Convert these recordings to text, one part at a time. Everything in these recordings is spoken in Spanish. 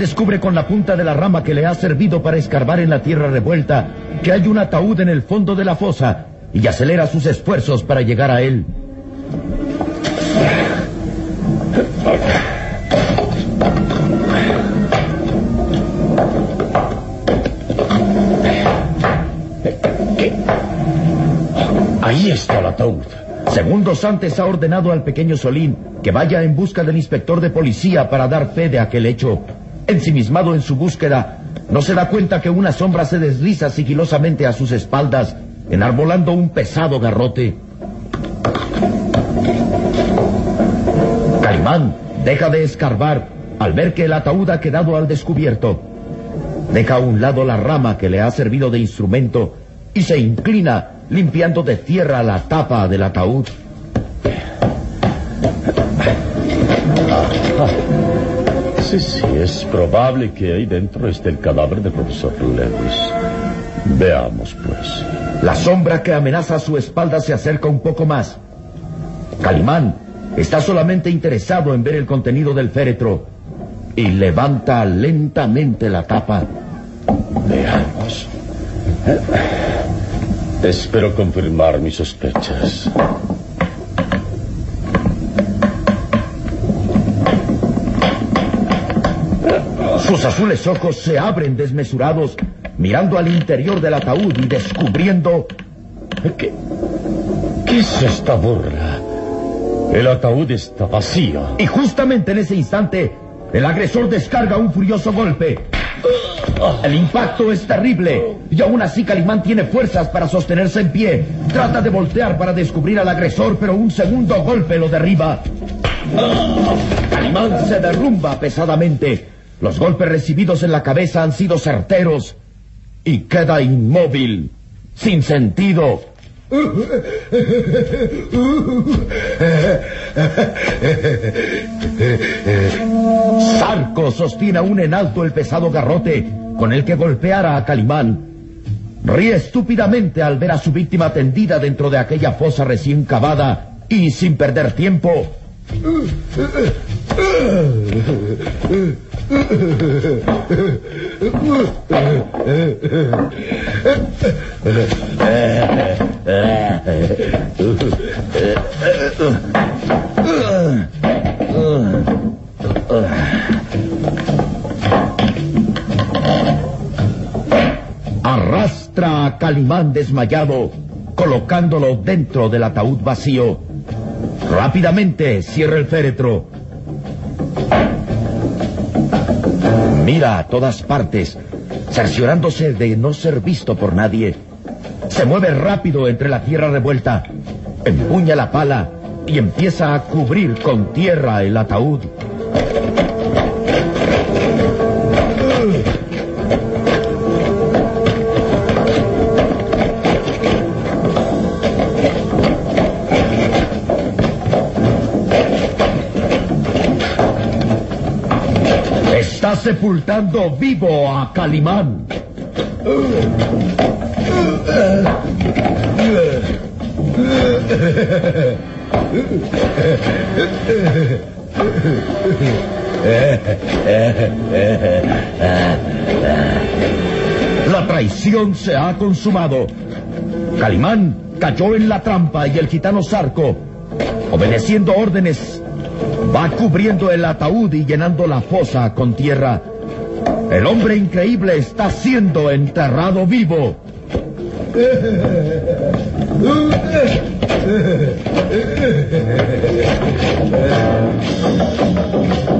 Descubre con la punta de la rama que le ha servido para escarbar en la tierra revuelta que hay un ataúd en el fondo de la fosa y acelera sus esfuerzos para llegar a él. Ahí está el ataúd. Segundos antes ha ordenado al pequeño Solín que vaya en busca del inspector de policía para dar fe de aquel hecho. Ensimismado en su búsqueda, no se da cuenta que una sombra se desliza sigilosamente a sus espaldas, enarbolando un pesado garrote. Calimán deja de escarbar al ver que el ataúd ha quedado al descubierto. Deja a un lado la rama que le ha servido de instrumento y se inclina limpiando de tierra la tapa del ataúd. Sí, sí, es probable que ahí dentro esté el cadáver del profesor Lewis. Veamos, pues. La sombra que amenaza a su espalda se acerca un poco más. Calimán está solamente interesado en ver el contenido del féretro y levanta lentamente la tapa. Veamos. Espero confirmar mis sospechas. Sus azules ojos se abren desmesurados, mirando al interior del ataúd y descubriendo... ¿Qué, qué es esta burla? El ataúd está vacío. Y justamente en ese instante, el agresor descarga un furioso golpe El impacto es terrible y aún así Calimán tiene fuerzas para sostenerse en pie. Trata de voltear para descubrir al agresor, pero un segundo golpe lo derriba. Calimán se derrumba pesadamente. Los golpes recibidos en la cabeza han sido certeros y queda inmóvil, sin sentido. Sarco sostiene aún en alto el pesado garrote con el que golpeara a Calimán. Ríe estúpidamente al ver a su víctima tendida dentro de aquella fosa recién cavada y sin perder tiempo. Arrastra a Calimán desmayado, colocándolo dentro del ataúd vacío. Rápidamente cierra el féretro. Mira a todas partes, cerciorándose de no ser visto por nadie. Se mueve rápido entre la tierra revuelta, empuña la pala y empieza a cubrir con tierra el ataúd. Sepultando vivo a Calimán. La traición se ha consumado. Calimán cayó en la trampa y el gitano Sarco, obedeciendo órdenes, va cubriendo el ataúd y llenando la fosa con tierra. El hombre increíble está siendo enterrado vivo.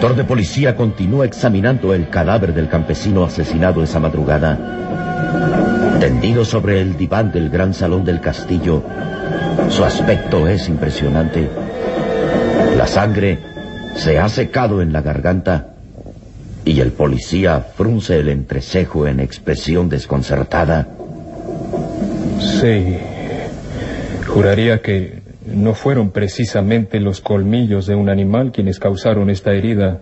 inspector de policía continúa examinando el cadáver del campesino asesinado esa madrugada. Tendido sobre el diván del gran salón del castillo, su aspecto es impresionante. La sangre se ha secado en la garganta y el policía frunce el entrecejo en expresión desconcertada. Sí. Juraría que no fueron precisamente los colmillos de un animal quienes causaron esta herida.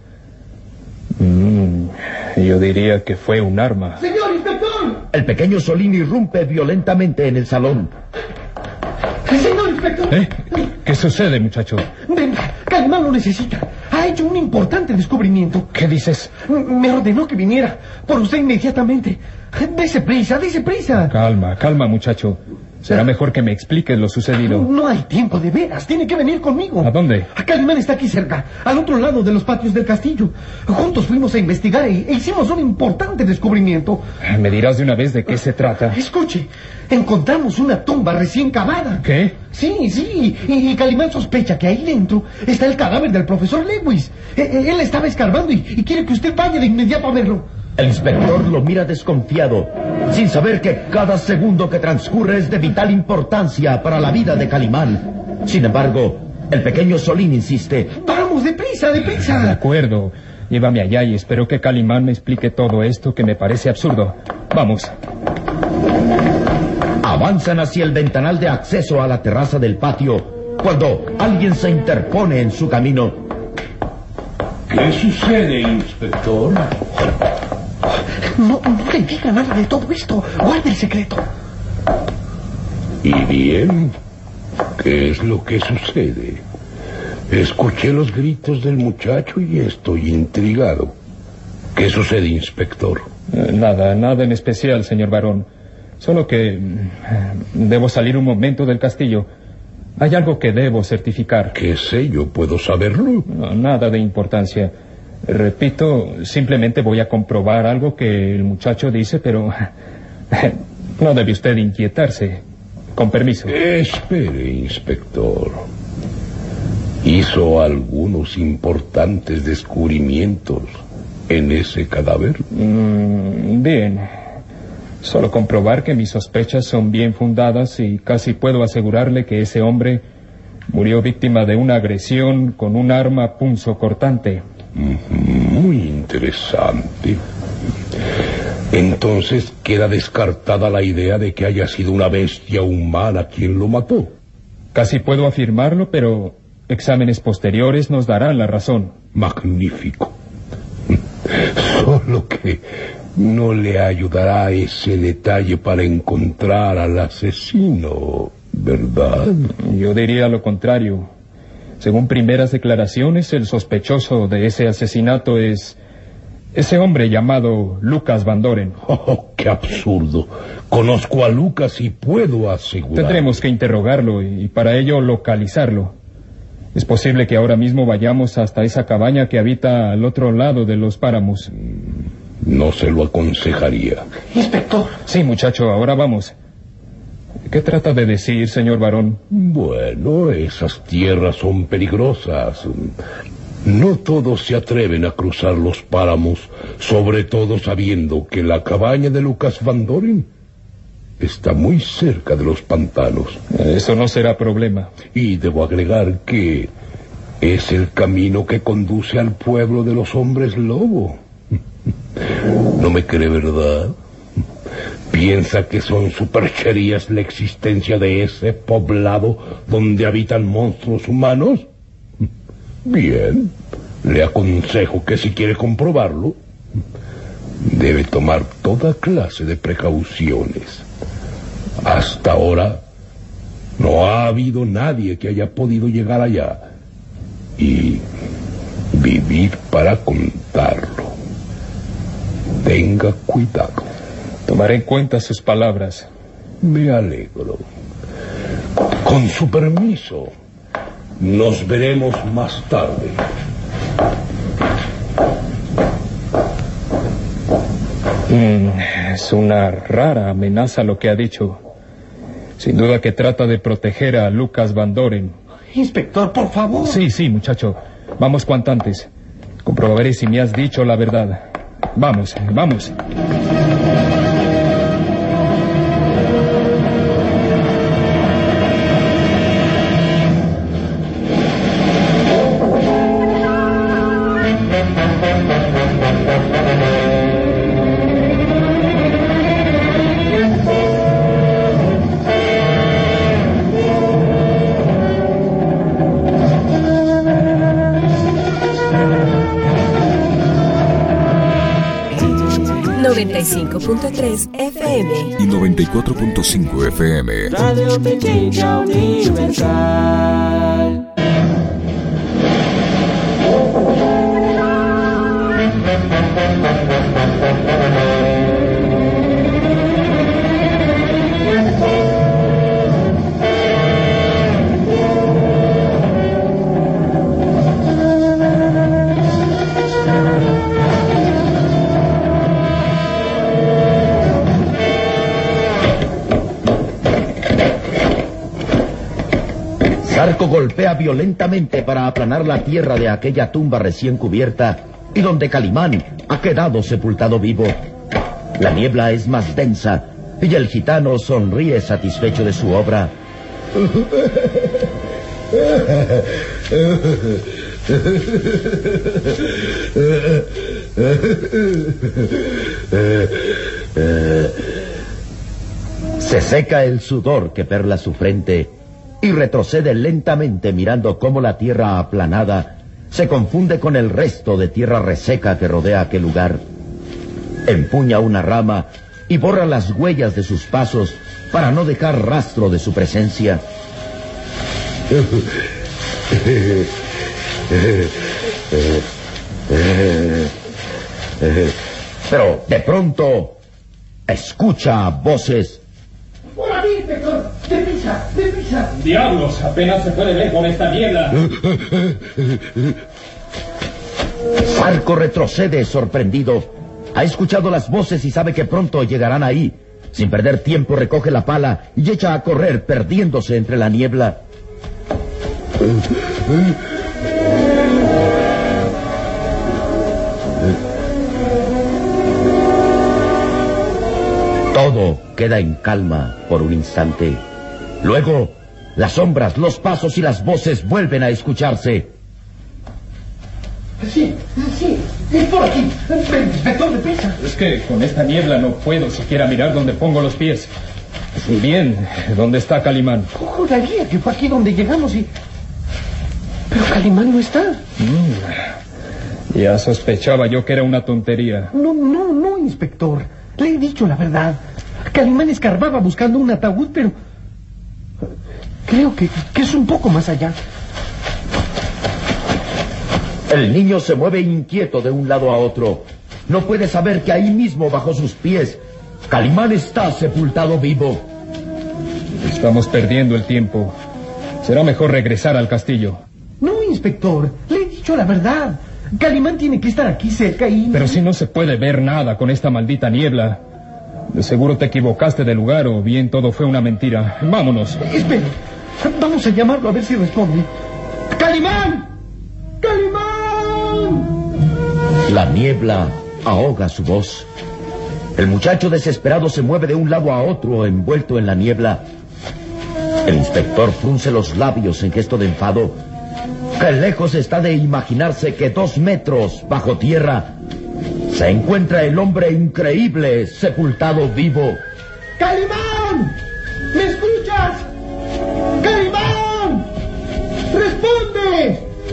Mm, yo diría que fue un arma. ¡Señor inspector! El pequeño Solín irrumpe violentamente en el salón. ¡Señor inspector! ¿Eh? ¿Qué sucede, muchacho? Venga, Calimán lo necesita. Ha hecho un importante descubrimiento. ¿Qué dices? Me ordenó que viniera por usted inmediatamente. Dese prisa, dese prisa. Calma, calma, muchacho. Será mejor que me expliques lo sucedido. No hay tiempo de veras. Tiene que venir conmigo. ¿A dónde? Calimán está aquí cerca, al otro lado de los patios del castillo. Juntos fuimos a investigar e hicimos un importante descubrimiento. ¿Me dirás de una vez de qué se trata? Escuche, encontramos una tumba recién cavada. ¿Qué? Sí, sí, y, Calimán sospecha que ahí dentro está el cadáver del profesor Lewis. E- e- él estaba escarbando y, y quiere que usted vaya de inmediato a verlo. El inspector lo mira desconfiado, sin saber que cada segundo que transcurre es de vital importancia para la vida de Calimán. Sin embargo, el pequeño Solín insiste. Vamos, deprisa, De deprisa. acuerdo. Llévame allá y espero que Calimán me explique todo esto que me parece absurdo. Vamos. Avanzan hacia el ventanal de acceso a la terraza del patio cuando alguien se interpone en su camino. ¿Qué sucede, inspector? No, no le diga nada de todo esto. Guarde el secreto. ¿Y bien? ¿Qué es lo que sucede? Escuché los gritos del muchacho y estoy intrigado. ¿Qué sucede, inspector? Eh, Nada, nada en especial, señor varón. Solo que mm, debo salir un momento del castillo. Hay algo que debo certificar. ¿Qué sé yo? ¿Puedo saberlo? No, nada de importancia. Repito, simplemente voy a comprobar algo que el muchacho dice, pero no debe usted inquietarse. Con permiso. Espere, inspector. ¿Hizo algunos importantes descubrimientos en ese cadáver? Mm, bien. Solo comprobar que mis sospechas son bien fundadas y casi puedo asegurarle que ese hombre murió víctima de una agresión con un arma punzocortante. Muy interesante. Entonces queda descartada la idea de que haya sido una bestia humana quien lo mató. Casi puedo afirmarlo, pero exámenes posteriores nos darán la razón. Magnífico. Solo que no le ayudará ese detalle para encontrar al asesino, ¿verdad? Yo diría lo contrario. Según primeras declaraciones, el sospechoso de ese asesinato es ese hombre llamado Lucas Van Doren. Oh, qué absurdo. Conozco a Lucas y puedo asegurar. Tendremos que interrogarlo y para ello localizarlo. Es posible que ahora mismo vayamos hasta esa cabaña que habita al otro lado de los páramos. No se lo aconsejaría. Inspector. Sí, muchacho, ahora vamos. ¿Qué trata de decir, señor varón? Bueno, esas tierras son peligrosas. No todos se atreven a cruzar los páramos, sobre todo sabiendo que la cabaña de Lucas Van Doren está muy cerca de los pantanos. Eso no será problema. Y debo agregar que es el camino que conduce al pueblo de los hombres lobo. ¿No me cree verdad? ¿Piensa que son supercherías la existencia de ese poblado donde habitan monstruos humanos? Bien, le aconsejo que si quiere comprobarlo, debe tomar toda clase de precauciones. Hasta ahora no ha habido nadie que haya podido llegar allá y vivir para contarlo. Tenga cuidado. Tomaré en cuenta sus palabras. Me alegro. Con su permiso, nos veremos más tarde. Mm, es una rara amenaza lo que ha dicho. Sin duda que trata de proteger a Lucas Van Doren. Inspector, por favor. Sí, sí, muchacho. Vamos cuanto antes. Comprobaré si me has dicho la verdad. Vamos, vamos. .3 FM y 94.5 FM. Radio Pequeña Universal. Zarco golpea violentamente para aplanar la tierra de aquella tumba recién cubierta y donde Calimán ha quedado sepultado vivo. La niebla es más densa y el gitano sonríe satisfecho de su obra. Se seca el sudor que perla su frente y retrocede lentamente mirando cómo la tierra aplanada se confunde con el resto de tierra reseca que rodea aquel lugar. Empuña una rama y borra las huellas de sus pasos para no dejar rastro de su presencia. Pero de pronto escucha voces. ¡Diablos! Apenas se puede ver con esta niebla. Sarco retrocede sorprendido. Ha escuchado las voces y sabe que pronto llegarán ahí. Sin perder tiempo recoge la pala y echa a correr perdiéndose entre la niebla. Todo queda en calma por un instante. Luego, las sombras, los pasos y las voces vuelven a escucharse. Sí, sí, es por aquí. Inspector, deprisa. Es que con esta niebla no puedo siquiera mirar dónde pongo los pies. Bien, ¿dónde está Calimán? Juraría que fue aquí donde llegamos y... Pero Calimán no está. Mm, Ya sospechaba yo que era una tontería. No, no, no, inspector. Le he dicho la verdad. Calimán escarbaba buscando un ataúd, pero... Creo que, que es un poco más allá. El niño se mueve inquieto de un lado a otro. No puede saber que ahí mismo, bajo sus pies, Calimán está sepultado vivo. Estamos perdiendo el tiempo. Será mejor regresar al castillo. No, inspector. Le he dicho la verdad. Calimán tiene que estar aquí cerca y... Pero si no se puede ver nada con esta maldita niebla. De seguro te equivocaste de lugar o bien todo fue una mentira. Vámonos. Espere. Vamos a llamarlo a ver si responde. ¡Calimán! ¡Calimán! La niebla ahoga su voz. El muchacho desesperado se mueve de un lado a otro envuelto en la niebla. El inspector frunce los labios en gesto de enfado. Que lejos está de imaginarse que dos metros bajo tierra se encuentra el hombre increíble sepultado vivo. ¡Calimán!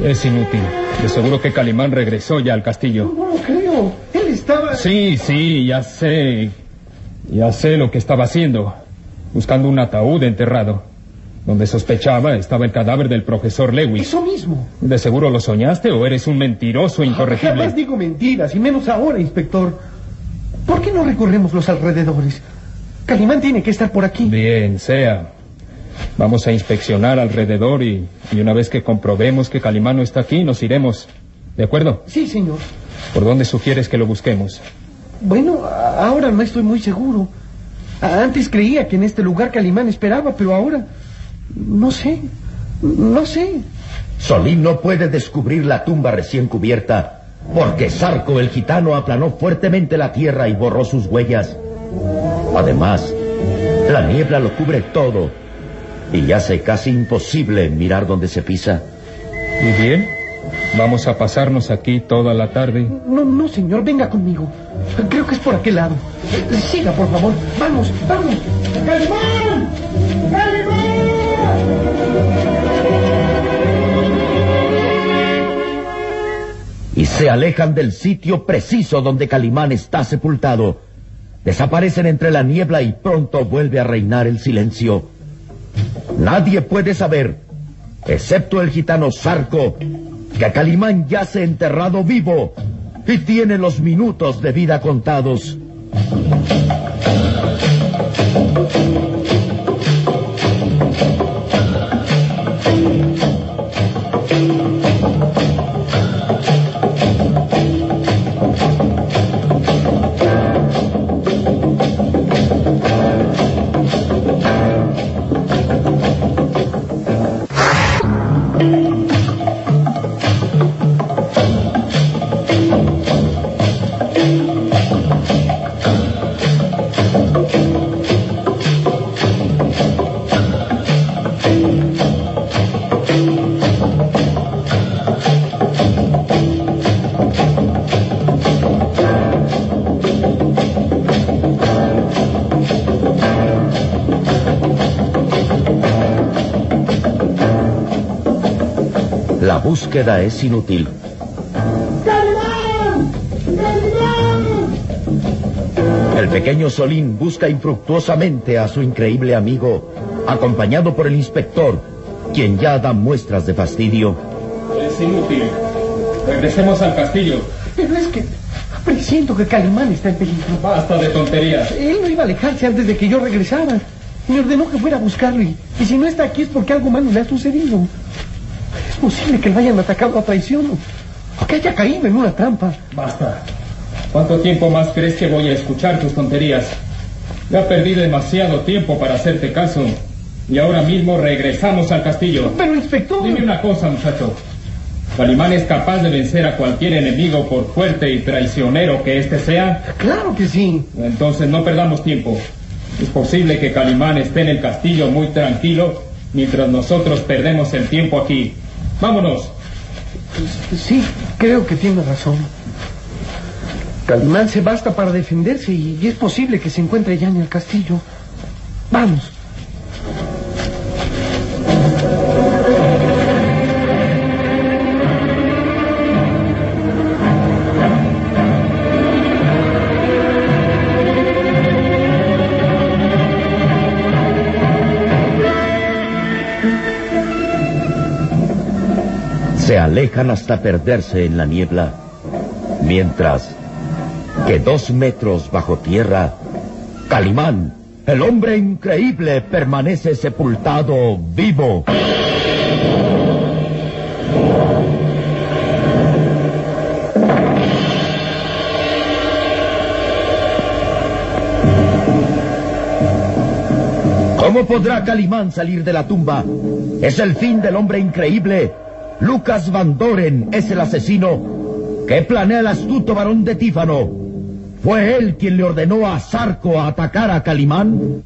Es inútil. De seguro que Calimán regresó ya al castillo. No lo creo. Él estaba... Sí, sí, ya sé. Ya sé lo que estaba haciendo. Buscando un ataúd enterrado. Donde sospechaba estaba el cadáver del profesor Lewis. Eso mismo. ¿De seguro lo soñaste o eres un mentiroso incorregible? Jamás digo mentiras, y menos ahora, inspector. ¿Por qué no recorremos los alrededores? Calimán tiene que estar por aquí. Bien, sea. Vamos a inspeccionar alrededor y, y una vez que comprobemos que Calimán no está aquí, nos iremos. ¿De acuerdo? Sí, señor. ¿Por dónde sugieres que lo busquemos? Bueno, ahora no estoy muy seguro. Antes creía que en este lugar Calimán esperaba, pero ahora... No sé. No sé. Solín no puede descubrir la tumba recién cubierta porque Sarco el gitano aplanó fuertemente la tierra y borró sus huellas. Además, la niebla lo cubre todo y hace casi imposible mirar donde se pisa. ¿Y bien? ¿Vamos a pasarnos aquí toda la tarde? No, no, señor, venga conmigo. Creo que es por aquel lado. Siga, por favor. Vamos, vamos. ¡Calimán! ¡Calimán! y se alejan del sitio preciso donde Calimán está sepultado. Desaparecen entre la niebla y pronto vuelve a reinar el silencio. Nadie puede saber, excepto el gitano Sarco, que Calimán yace enterrado vivo y tiene los minutos de vida contados. Búsqueda es inútil. El pequeño Solín busca infructuosamente a su increíble amigo, acompañado por el inspector, quien ya da muestras de fastidio. Es inútil. Regresemos al castillo. Pero es que presiento que Calimán está en peligro. Basta de tonterías. Él no iba a alejarse antes de que yo regresara. Me ordenó que fuera a buscarlo y, y si no está aquí es porque algo malo le ha sucedido. Es posible que lo hayan atacado a traición o que haya caído en una trampa. Basta. ¿Cuánto tiempo más crees que voy a escuchar tus tonterías? Ya perdí demasiado tiempo para hacerte caso. Y ahora mismo regresamos al castillo. Pero, inspector. Dime una cosa, muchacho. ¿Calimán es capaz de vencer a cualquier enemigo por fuerte y traicionero que éste sea? Claro que sí. Entonces no perdamos tiempo. Es posible que Calimán esté en el castillo muy tranquilo mientras nosotros perdemos el tiempo aquí. Vámonos. Sí, creo que tiene razón. Calimán se basta para defenderse y, y es posible que se encuentre ya en el castillo. Vamos. Alejan hasta perderse en la niebla, mientras que dos metros bajo tierra, Calimán, el hombre increíble, permanece sepultado vivo. ¿Cómo podrá Calimán salir de la tumba? Es el fin del hombre increíble. Lucas Van Doren es el asesino que planea el astuto varón de Tífano. ¿Fue él quien le ordenó a Zarco a atacar a Calimán?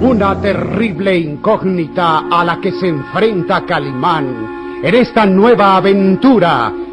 Una terrible incógnita a la que se enfrenta Calimán en esta nueva aventura